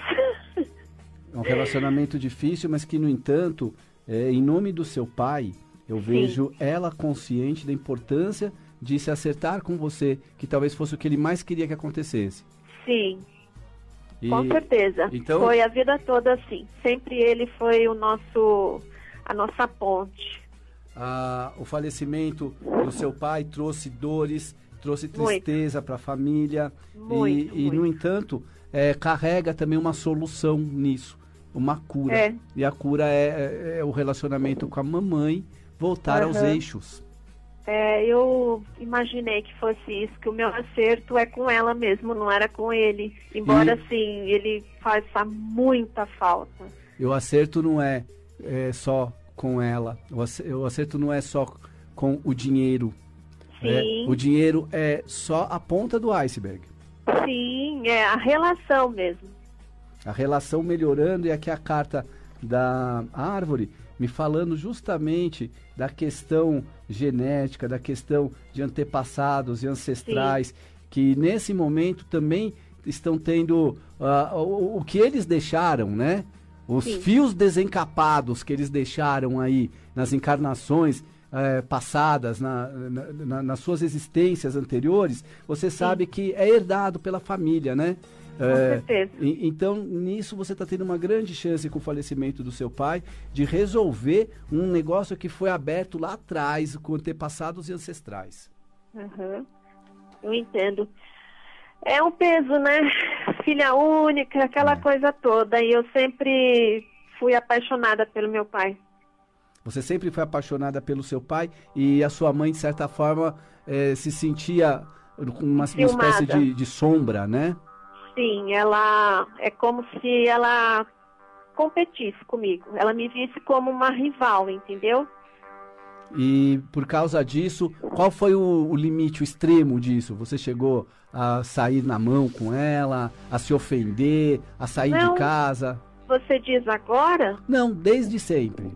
Speaker 3: É um relacionamento difícil, mas que, no entanto, é, em nome do seu pai, eu vejo ela consciente da importância de se acertar com você, que talvez fosse o que ele mais queria que acontecesse.
Speaker 9: Sim,
Speaker 3: E-
Speaker 9: com certeza.
Speaker 3: então-
Speaker 9: Foi a vida toda assim. Sempre ele foi o nosso a nossa ponte.
Speaker 3: Ah, o falecimento do seu pai trouxe dores, trouxe tristeza para a família
Speaker 9: Muito,
Speaker 3: e, e, no entanto, é, carrega também uma solução nisso, uma cura.
Speaker 9: É.
Speaker 3: E a cura é, é- é o relacionamento com a mamãe voltar aos
Speaker 9: Aham.
Speaker 3: eixos.
Speaker 9: É, eu imaginei que fosse isso, que o meu acerto é com ela mesmo, não era com ele. Embora,
Speaker 3: E-
Speaker 9: assim, ele faça muita falta.
Speaker 3: E o acerto não é, é só com ela, o acerto não é só com o dinheiro. Né?
Speaker 9: Sim.
Speaker 3: O dinheiro é só a ponta do iceberg.
Speaker 9: Sim, é a relação mesmo.
Speaker 3: a relação melhorando e aqui a carta da árvore me falando justamente da questão genética, da questão de antepassados e ancestrais, que nesse momento também estão tendo ah, o, o que eles deixaram, né? Os
Speaker 9: Sim.
Speaker 3: fios desencapados que eles deixaram aí nas encarnações eh, passadas, na- na- na- nas suas existências anteriores, você sabe que é herdado pela família, né?
Speaker 9: Com
Speaker 3: Eh,
Speaker 9: certeza.
Speaker 3: e- então, nisso você está tendo uma grande chance com o falecimento do seu pai de resolver um negócio que foi aberto lá atrás com antepassados e ancestrais.
Speaker 9: Aham. Eu entendo. É um peso, né? Filha única, aquela coisa toda. E eu sempre fui apaixonada pelo meu pai.
Speaker 3: Você sempre foi apaixonada pelo seu pai e a sua mãe, de certa forma, eh, se sentia com uma, uma espécie de, de sombra, né?
Speaker 9: Sim, ela é como se ela competisse comigo. Ela me visse como uma rival, entendeu?
Speaker 3: E por causa disso, qual foi o, o limite, o extremo disso? Você chegou a sair na mão com ela, a se ofender, a sair
Speaker 9: Não.
Speaker 3: de casa?
Speaker 9: Você diz agora?
Speaker 3: Não, desde sempre.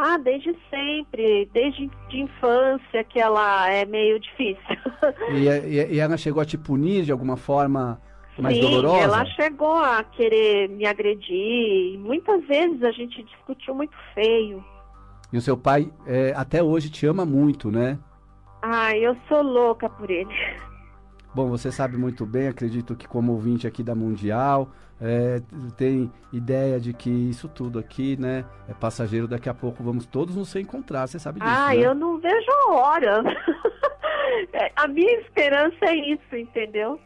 Speaker 9: Ah, desde sempre, desde de infância que ela é meio difícil.
Speaker 3: E, e- e ela chegou a te punir de alguma forma mais
Speaker 9: Sim,
Speaker 3: dolorosa?
Speaker 9: ela chegou a querer me agredir. Muitas vezes a gente discutiu muito feio.
Speaker 3: E o seu pai é, até hoje te ama muito, né?
Speaker 9: Ah, eu sou louca por ele.
Speaker 3: Bom, você sabe muito bem, acredito que como ouvinte aqui da Mundial, é, tem ideia de que isso tudo aqui, né, é passageiro, daqui a pouco vamos todos nos encontrar, você sabe disso,
Speaker 9: ah,
Speaker 3: né?
Speaker 9: eu não vejo a hora. É, a minha esperança é isso, entendeu?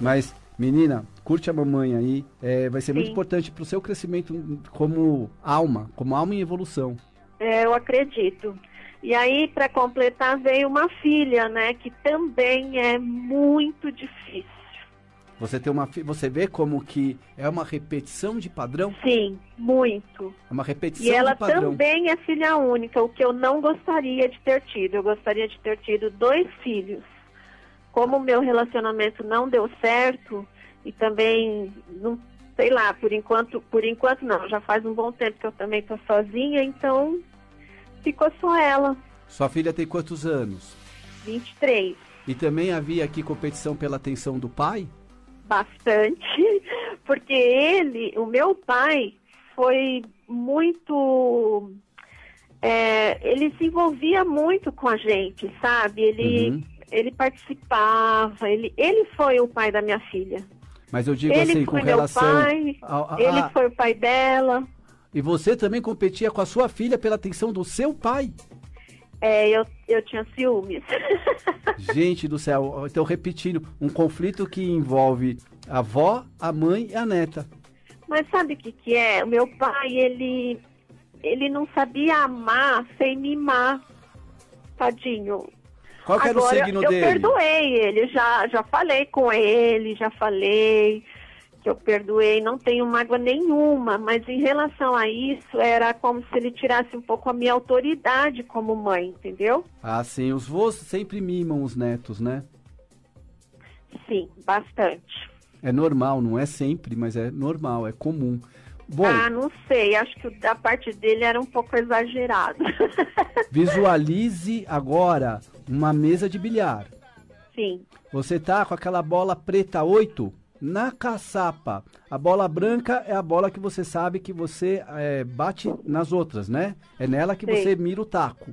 Speaker 3: Mas, menina, curte a mamãe aí, é, vai ser muito
Speaker 9: Sim.
Speaker 3: importante pro seu crescimento como alma, como alma em evolução.
Speaker 9: É, eu acredito. E aí, para completar, veio uma filha, né, que também é muito difícil.
Speaker 3: Você tem uma, você vê como que é uma repetição de padrão,
Speaker 9: Sim, muito.
Speaker 3: é uma repetição
Speaker 9: E ela
Speaker 3: de padrão.
Speaker 9: também é filha única, o que eu não gostaria de ter tido. Eu gostaria de ter tido dois filhos. Como o meu relacionamento não deu certo e também não sei lá, por enquanto, por enquanto não, já faz um bom tempo que eu também tô sozinha, então ficou só ela,
Speaker 3: Sua filha tem quantos anos?
Speaker 9: 23.
Speaker 3: E também havia aqui competição pela atenção do pai?
Speaker 9: bastante, porque ele, o meu pai, foi muito. é, ele se envolvia muito com a gente, sabe? Ele,
Speaker 3: Uhum.
Speaker 9: ele participava, ele, ele foi o pai da minha filha.
Speaker 3: Mas eu digo
Speaker 9: ele
Speaker 3: assim, com
Speaker 9: foi meu
Speaker 3: relação.
Speaker 9: pai,
Speaker 3: ao- a-
Speaker 9: ele foi o pai dela.
Speaker 3: E você também competia com a sua filha pela atenção do seu pai?
Speaker 9: É, eu, eu tinha ciúmes.
Speaker 3: Gente do céu, então repetindo, um conflito que envolve a avó, a mãe e a neta.
Speaker 9: Mas sabe o que, que é? O meu pai, ele, ele não sabia amar sem mimar. Tadinho.
Speaker 3: Qual que era o signo
Speaker 9: eu
Speaker 3: dele?
Speaker 9: perdoei ele, já, já falei com ele, já falei que eu perdoei, não tenho mágoa nenhuma, mas em relação a isso, era como se ele tirasse um pouco a minha autoridade como mãe, entendeu?
Speaker 3: Ah, sim, os vôs sempre mimam os netos, né?
Speaker 9: Sim, bastante.
Speaker 3: É normal, não é sempre, mas é normal, é comum. Bom,
Speaker 9: Ah, não sei, acho que da parte dele era um pouco exagerado.
Speaker 3: visualize agora uma mesa de bilhar.
Speaker 9: Sim.
Speaker 3: Você tá com aquela bola preta 8 na caçapa. A bola branca é a bola que você sabe que você é, bate nas outras, né? É nela que
Speaker 9: Sei.
Speaker 3: você mira o taco.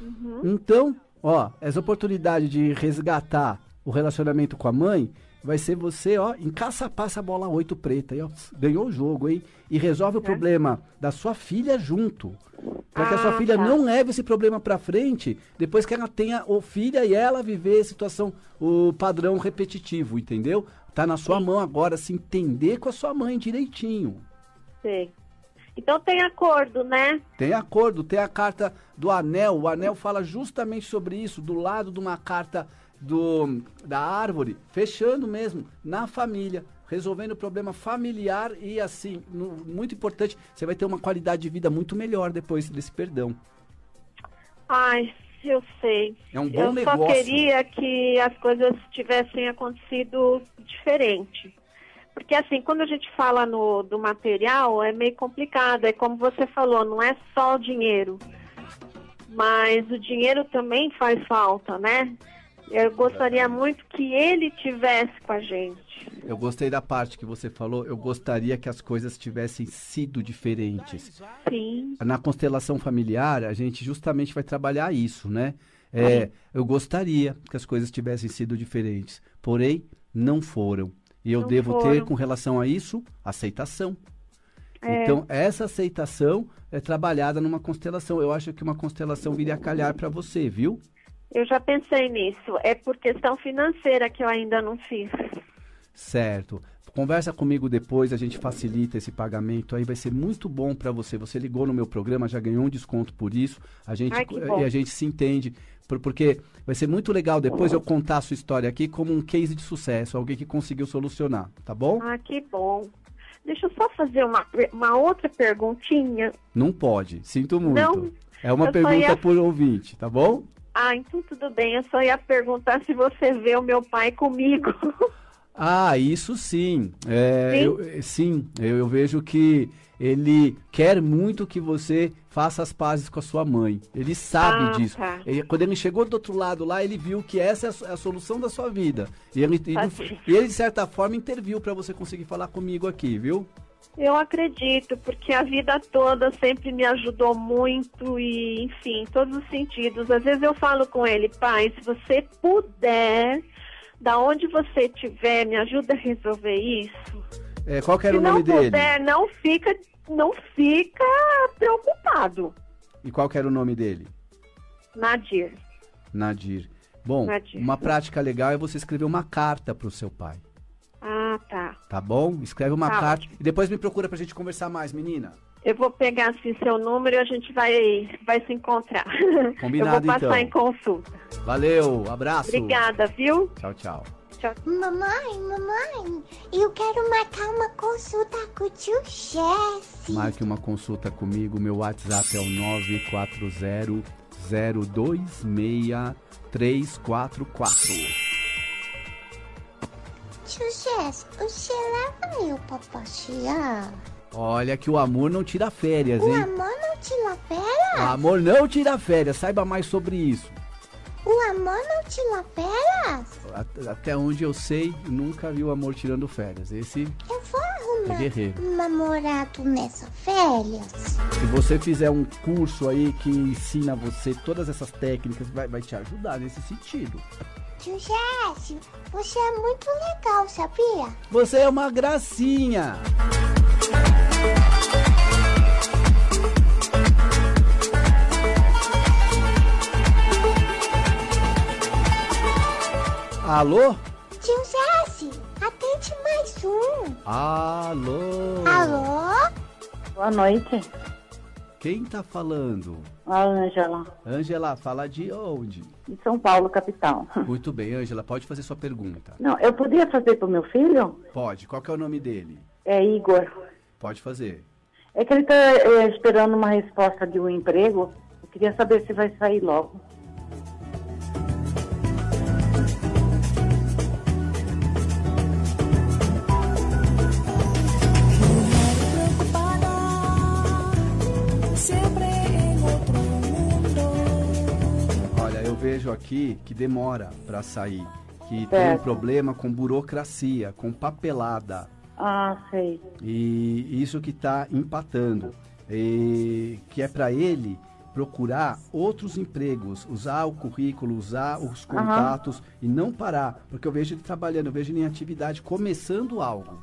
Speaker 9: Uhum.
Speaker 3: Então, ó, essa oportunidade de resgatar o relacionamento com a mãe vai ser você, ó, encaçapar essa bola 8 preta. Aí, ó, ganhou o jogo, hein? E resolve o problema da sua filha junto. Para que a sua
Speaker 9: Ah,
Speaker 3: filha
Speaker 9: tá.
Speaker 3: não leve esse problema pra frente, depois que ela tenha o filha e ela viver a situação, o padrão repetitivo, entendeu? Tá na sua mão agora se entender com a sua mãe direitinho.
Speaker 9: Sei. Então tem acordo, né?
Speaker 3: Tem acordo, tem a carta do anel. O anel fala justamente sobre isso, do lado de uma carta do, da árvore, fechando mesmo, na família, resolvendo o problema familiar e assim, no- muito importante, você vai ter uma qualidade de vida muito melhor depois desse perdão.
Speaker 9: Ai, eu sei.
Speaker 3: É um bom
Speaker 9: eu
Speaker 3: negócio.
Speaker 9: só queria que as coisas tivessem acontecido diferente. Porque assim, quando a gente fala no, do material, é meio complicado. É como você falou, não é só o dinheiro. Mas o dinheiro também faz falta, né? Eu gostaria muito que ele tivesse com a gente.
Speaker 3: Eu gostei da parte que você falou, eu gostaria que as coisas tivessem sido diferentes.
Speaker 9: Sim.
Speaker 3: Na constelação familiar, a gente justamente vai trabalhar isso, né? É, eu gostaria que as coisas tivessem sido diferentes, porém, não foram. E eu
Speaker 9: Não
Speaker 3: devo ter,
Speaker 9: foram.
Speaker 3: com relação a isso, aceitação.
Speaker 9: É.
Speaker 3: Então, essa aceitação é trabalhada numa constelação. Eu acho que uma constelação viria a calhar para você, viu?
Speaker 9: Eu já pensei nisso. É por questão financeira que eu ainda não fiz.
Speaker 3: Certo. Conversa comigo depois, a gente facilita esse pagamento aí, vai ser muito bom para você. Você ligou no meu programa, já ganhou um desconto por isso. A gente
Speaker 9: Ai,
Speaker 3: e a gente se entende, por- porque vai ser muito legal depois eu contar a sua história aqui como um case de sucesso, alguém que conseguiu solucionar, tá bom?
Speaker 9: Ah, que bom. Deixa eu só fazer uma, uma outra perguntinha.
Speaker 3: Não pode, sinto muito.
Speaker 9: Não,
Speaker 3: é uma pergunta
Speaker 9: ia-
Speaker 3: por ouvinte, tá bom?
Speaker 9: Ah, então tudo bem. Eu só ia perguntar se você vê o meu pai comigo.
Speaker 3: Ah, isso sim. É,
Speaker 9: Sim?
Speaker 3: eu, eh, sim, eu, eu vejo que ele quer muito que você faça as pazes com a sua mãe. Ele sabe
Speaker 9: Ah,
Speaker 3: disso.
Speaker 9: tá.
Speaker 3: Ele- quando ele chegou do outro lado lá, ele viu que essa é a, é a solução da sua vida. E ele, e não foi-
Speaker 9: Tadinho.
Speaker 3: e ele, de certa forma, interviu para você conseguir falar comigo aqui, viu?
Speaker 9: Eu acredito, porque a vida toda sempre me ajudou muito e, enfim, em todos os sentidos. Às vezes eu falo com ele, pai, se você puder, da onde você estiver, me ajuda a resolver isso.
Speaker 3: É, qual que era
Speaker 9: se
Speaker 3: o nome
Speaker 9: não
Speaker 3: dele?
Speaker 9: puder, não fica, não fica preocupado.
Speaker 3: E qual que era o nome dele?
Speaker 9: Nadir.
Speaker 3: Nadir. Bom,
Speaker 9: Nadir.
Speaker 3: uma prática legal é você escrever uma carta para o seu pai.
Speaker 9: Ah, tá.
Speaker 3: Tá bom? Escreve uma
Speaker 9: tá
Speaker 3: carta ótimo. e depois me procura pra gente conversar mais, menina.
Speaker 9: Eu vou pegar assim seu número e a gente vai, vai se encontrar.
Speaker 3: Combinado, então.
Speaker 9: Eu vou passar
Speaker 3: então.
Speaker 9: em consulta.
Speaker 3: Valeu, abraço.
Speaker 9: Obrigada, viu?
Speaker 3: Tchau, tchau.
Speaker 9: Tchau.
Speaker 1: Mamãe, mamãe, eu quero marcar uma consulta com o tio Jesse.
Speaker 3: Marque uma consulta comigo, meu WhatsApp é o 940
Speaker 1: 026 344. O você leva é eu pra passear?
Speaker 3: Olha que o amor não tira férias,
Speaker 1: o
Speaker 3: hein?
Speaker 1: O amor não tira férias?
Speaker 3: O amor não tira férias, saiba mais sobre isso.
Speaker 1: O amor não tira férias?
Speaker 3: Até onde eu sei, nunca vi o amor tirando férias. Esse.
Speaker 1: Eu vou arrumar
Speaker 3: é guerreiro.
Speaker 1: um namorado nessa férias.
Speaker 3: Se você fizer um curso aí que ensina você todas essas técnicas, vai, vai te ajudar nesse sentido.
Speaker 1: Tio Jesse, você é muito legal, sabia?
Speaker 3: Você é uma gracinha. Alô?
Speaker 1: Tio Jesse, atende mais um.
Speaker 3: Alô?
Speaker 1: Alô?
Speaker 10: Boa noite,
Speaker 3: Quem tá falando?
Speaker 10: A Ângela,
Speaker 3: Ângela, fala de onde?
Speaker 10: de São Paulo, capital.
Speaker 3: Muito bem, Ângela, pode fazer sua pergunta.
Speaker 10: Não, eu podia fazer para o meu filho?
Speaker 3: Pode. Qual que é o nome dele?
Speaker 10: É Igor.
Speaker 3: Pode fazer.
Speaker 10: É que ele está esperando uma resposta de um emprego. Eu queria saber se vai sair logo.
Speaker 3: Aqui que demora para sair. que tem um
Speaker 10: Certo.
Speaker 3: problema com burocracia, com papelada.
Speaker 10: Ah, sei.
Speaker 3: E isso que está empatando. E que é para ele procurar outros empregos, usar o currículo, usar os contatos e não parar. Porque eu vejo ele trabalhando, eu vejo ele em atividade, começando algo.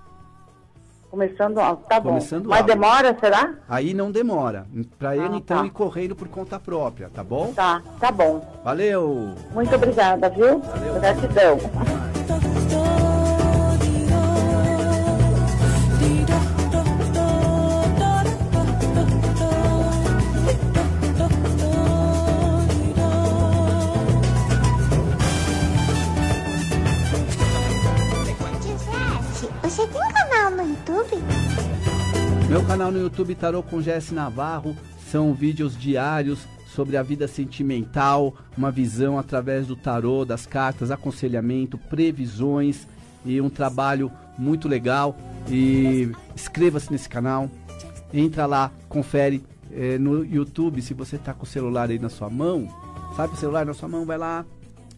Speaker 10: Começando, tá bom.
Speaker 3: Começando
Speaker 10: Mas
Speaker 3: algo.
Speaker 10: demora, será?
Speaker 3: Aí não demora. Para ele,
Speaker 10: Ah,
Speaker 3: então,
Speaker 10: tá.
Speaker 3: ir correndo por conta própria, tá bom?
Speaker 10: Tá, tá bom.
Speaker 3: Valeu!
Speaker 10: Muito obrigada, viu? Gratidão.
Speaker 3: Meu canal no YouTube Tarô com Jesse Navarro são vídeos diários sobre a vida sentimental, uma visão através do tarô, das cartas, aconselhamento, previsões e um trabalho muito legal. E inscreva-se nesse canal, entra lá, confere eh, no YouTube se você está com o celular aí na sua mão. Sabe o celular na sua mão? Vai lá,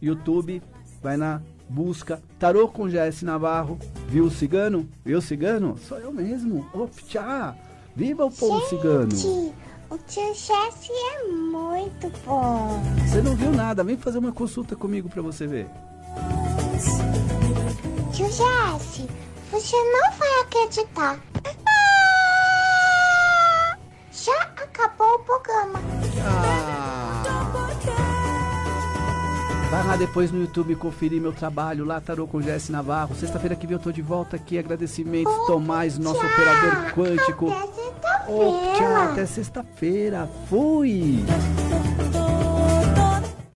Speaker 3: YouTube, vai na busca Tarô com Jesse Navarro. Viu o cigano? Viu o cigano? Sou eu mesmo. Optcha! Viva o povo cigano!
Speaker 1: Gente, o tio Jesse é muito bom.
Speaker 3: Você não viu nada, vem fazer uma consulta comigo pra você ver.
Speaker 1: Tio Jesse, você não vai acreditar. Ah! Já acabou o programa.
Speaker 3: Vai lá depois no YouTube conferir meu trabalho lá, Tarô com Jesse Navarro. Sexta-feira que vem eu tô de volta aqui. Agradecimentos, Tomás, nosso
Speaker 1: Tchau.
Speaker 3: operador quântico.
Speaker 1: Até
Speaker 3: Ô, tchau,
Speaker 1: sexta-feira.
Speaker 3: até sexta-feira. Fui!